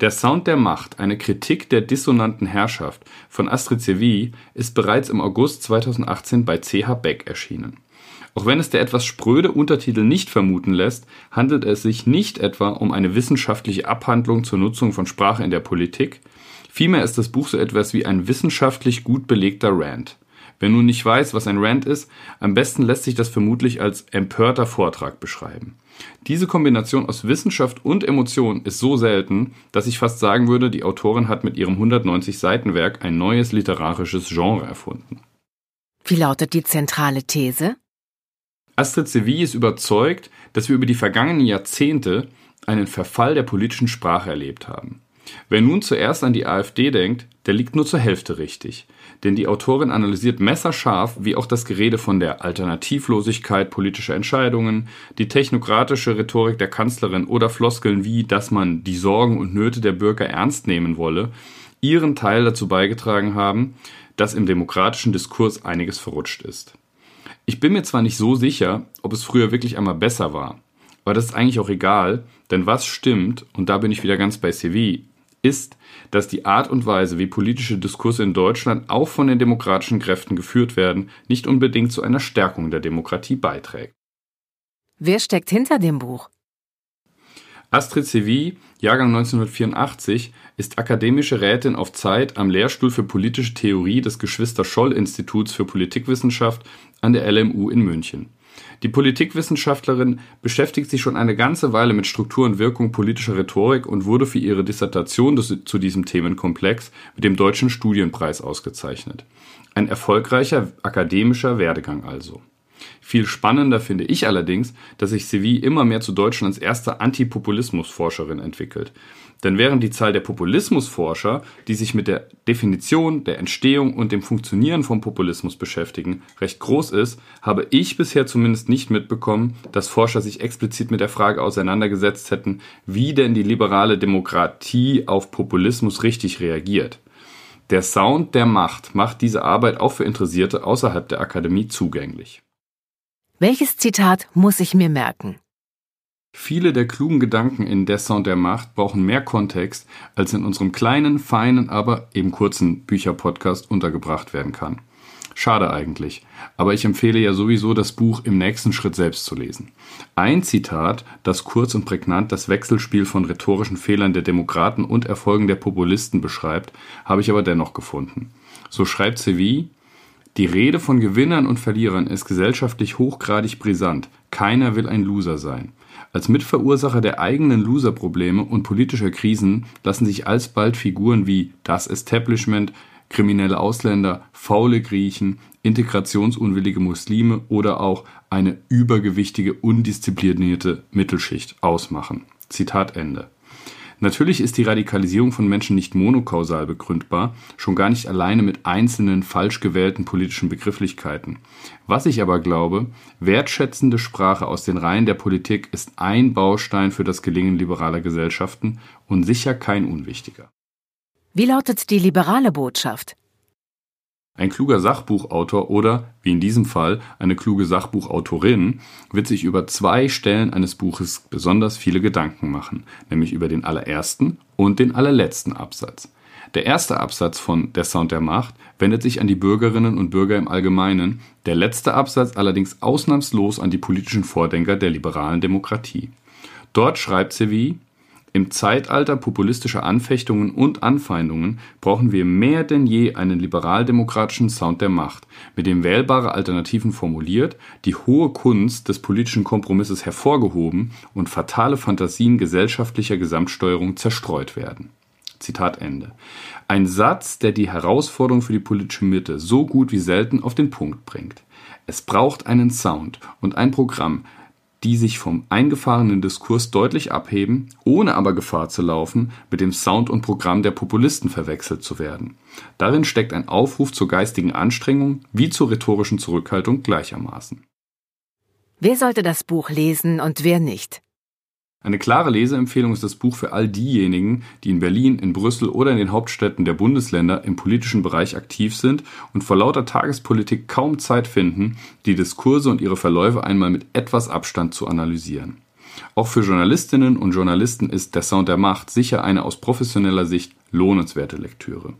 Der Sound der Macht, eine Kritik der dissonanten Herrschaft von Astrid Seville ist bereits im August 2018 bei CH Beck erschienen. Auch wenn es der etwas spröde Untertitel nicht vermuten lässt, handelt es sich nicht etwa um eine wissenschaftliche Abhandlung zur Nutzung von Sprache in der Politik, vielmehr ist das Buch so etwas wie ein wissenschaftlich gut belegter Rant. Wer nun nicht weiß, was ein Rant ist, am besten lässt sich das vermutlich als empörter Vortrag beschreiben. Diese Kombination aus Wissenschaft und Emotion ist so selten, dass ich fast sagen würde, die Autorin hat mit ihrem 190 Seiten Werk ein neues literarisches Genre erfunden. Wie lautet die zentrale These? Astrid Seville ist überzeugt, dass wir über die vergangenen Jahrzehnte einen Verfall der politischen Sprache erlebt haben. Wer nun zuerst an die AfD denkt, der liegt nur zur Hälfte richtig. Denn die Autorin analysiert messerscharf, wie auch das Gerede von der Alternativlosigkeit politischer Entscheidungen, die technokratische Rhetorik der Kanzlerin oder Floskeln wie, dass man die Sorgen und Nöte der Bürger ernst nehmen wolle, ihren Teil dazu beigetragen haben, dass im demokratischen Diskurs einiges verrutscht ist. Ich bin mir zwar nicht so sicher, ob es früher wirklich einmal besser war, aber das ist eigentlich auch egal, denn was stimmt, und da bin ich wieder ganz bei Seville, ist, dass die Art und Weise, wie politische Diskurse in Deutschland auch von den demokratischen Kräften geführt werden, nicht unbedingt zu einer Stärkung der Demokratie beiträgt. Wer steckt hinter dem Buch? Astrid Seville, Jahrgang 1984, ist akademische Rätin auf Zeit am Lehrstuhl für politische Theorie des Geschwister-Scholl-Instituts für Politikwissenschaft an der LMU in München. Die Politikwissenschaftlerin beschäftigt sich schon eine ganze Weile mit Struktur und Wirkung politischer Rhetorik und wurde für ihre Dissertation zu diesem Themenkomplex mit dem Deutschen Studienpreis ausgezeichnet. Ein erfolgreicher akademischer Werdegang also. Viel spannender finde ich allerdings, dass sich Seville immer mehr zu Deutschlands erster Antipopulismusforscherin entwickelt. Denn während die Zahl der Populismusforscher, die sich mit der Definition, der Entstehung und dem Funktionieren von Populismus beschäftigen, recht groß ist, habe ich bisher zumindest nicht mitbekommen, dass Forscher sich explizit mit der Frage auseinandergesetzt hätten, wie denn die liberale Demokratie auf Populismus richtig reagiert. Der Sound der Macht macht diese Arbeit auch für Interessierte außerhalb der Akademie zugänglich. Welches Zitat muss ich mir merken? Viele der klugen Gedanken in Der Sound der Macht brauchen mehr Kontext, als in unserem kleinen, feinen, aber eben kurzen Bücherpodcast untergebracht werden kann. Schade eigentlich, aber ich empfehle ja sowieso, das Buch im nächsten Schritt selbst zu lesen. Ein Zitat, das kurz und prägnant das Wechselspiel von rhetorischen Fehlern der Demokraten und Erfolgen der Populisten beschreibt, habe ich aber dennoch gefunden. So schreibt Seville, die Rede von Gewinnern und Verlierern ist gesellschaftlich hochgradig brisant. Keiner will ein Loser sein. Als Mitverursacher der eigenen Loser-Probleme und politischer Krisen lassen sich alsbald Figuren wie das Establishment, kriminelle Ausländer, faule Griechen, integrationsunwillige Muslime oder auch eine übergewichtige, undisziplinierte Mittelschicht ausmachen. Zitat Ende. Natürlich ist die Radikalisierung von Menschen nicht monokausal begründbar, schon gar nicht alleine mit einzelnen falsch gewählten politischen Begrifflichkeiten. Was ich aber glaube, wertschätzende Sprache aus den Reihen der Politik ist ein Baustein für das Gelingen liberaler Gesellschaften und sicher kein unwichtiger. Wie lautet die liberale Botschaft? Ein kluger Sachbuchautor oder, wie in diesem Fall, eine kluge Sachbuchautorin wird sich über zwei Stellen eines Buches besonders viele Gedanken machen, nämlich über den allerersten und den allerletzten Absatz. Der erste Absatz von Der Sound der Macht wendet sich an die Bürgerinnen und Bürger im Allgemeinen, der letzte Absatz allerdings ausnahmslos an die politischen Vordenker der liberalen Demokratie. Dort schreibt sie wie im Zeitalter populistischer Anfechtungen und Anfeindungen brauchen wir mehr denn je einen liberaldemokratischen Sound der Macht, mit dem wählbare Alternativen formuliert, die hohe Kunst des politischen Kompromisses hervorgehoben und fatale Fantasien gesellschaftlicher Gesamtsteuerung zerstreut werden. Zitat Ende. Ein Satz, der die Herausforderung für die politische Mitte so gut wie selten auf den Punkt bringt. Es braucht einen Sound und ein Programm, die sich vom eingefahrenen Diskurs deutlich abheben, ohne aber Gefahr zu laufen, mit dem Sound und Programm der Populisten verwechselt zu werden. Darin steckt ein Aufruf zur geistigen Anstrengung wie zur rhetorischen Zurückhaltung gleichermaßen. Wer sollte das Buch lesen und wer nicht? Eine klare Leseempfehlung ist das Buch für all diejenigen, die in Berlin, in Brüssel oder in den Hauptstädten der Bundesländer im politischen Bereich aktiv sind und vor lauter Tagespolitik kaum Zeit finden, die Diskurse und ihre Verläufe einmal mit etwas Abstand zu analysieren. Auch für Journalistinnen und Journalisten ist Der Sound der Macht sicher eine aus professioneller Sicht lohnenswerte Lektüre.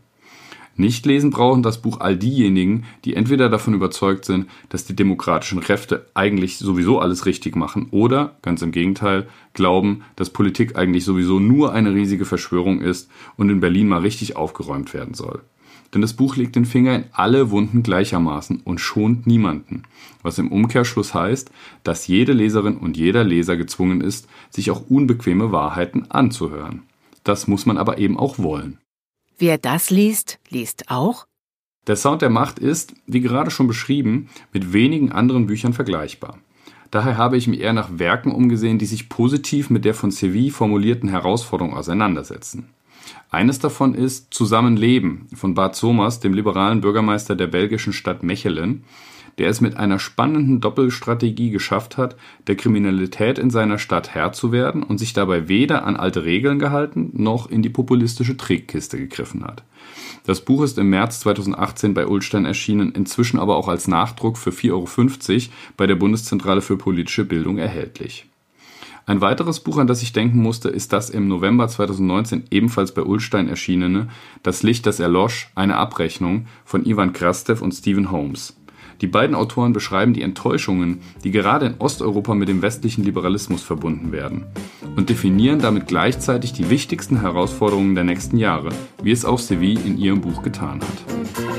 Nicht lesen brauchen das Buch all diejenigen, die entweder davon überzeugt sind, dass die demokratischen Kräfte eigentlich sowieso alles richtig machen oder, ganz im Gegenteil, glauben, dass Politik eigentlich sowieso nur eine riesige Verschwörung ist und in Berlin mal richtig aufgeräumt werden soll. Denn das Buch legt den Finger in alle Wunden gleichermaßen und schont niemanden. Was im Umkehrschluss heißt, dass jede Leserin und jeder Leser gezwungen ist, sich auch unbequeme Wahrheiten anzuhören. Das muss man aber eben auch wollen. Wer das liest, liest auch? Der Sound der Macht ist, wie gerade schon beschrieben, mit wenigen anderen Büchern vergleichbar. Daher habe ich mich eher nach Werken umgesehen, die sich positiv mit der von Seville formulierten Herausforderung auseinandersetzen. Eines davon ist Zusammenleben von Bart Somers, dem liberalen Bürgermeister der belgischen Stadt Mechelen, der es mit einer spannenden Doppelstrategie geschafft hat, der Kriminalität in seiner Stadt Herr zu werden und sich dabei weder an alte Regeln gehalten noch in die populistische Trägkiste gegriffen hat. Das Buch ist im März 2018 bei Ulstein erschienen, inzwischen aber auch als Nachdruck für 4,50 Euro bei der Bundeszentrale für politische Bildung erhältlich. Ein weiteres Buch, an das ich denken musste, ist das im November 2019 ebenfalls bei Ulstein erschienene Das Licht, das erlosch, eine Abrechnung von Ivan Krastev und Stephen Holmes. Die beiden Autoren beschreiben die Enttäuschungen, die gerade in Osteuropa mit dem westlichen Liberalismus verbunden werden und definieren damit gleichzeitig die wichtigsten Herausforderungen der nächsten Jahre, wie es auch Seville in ihrem Buch getan hat.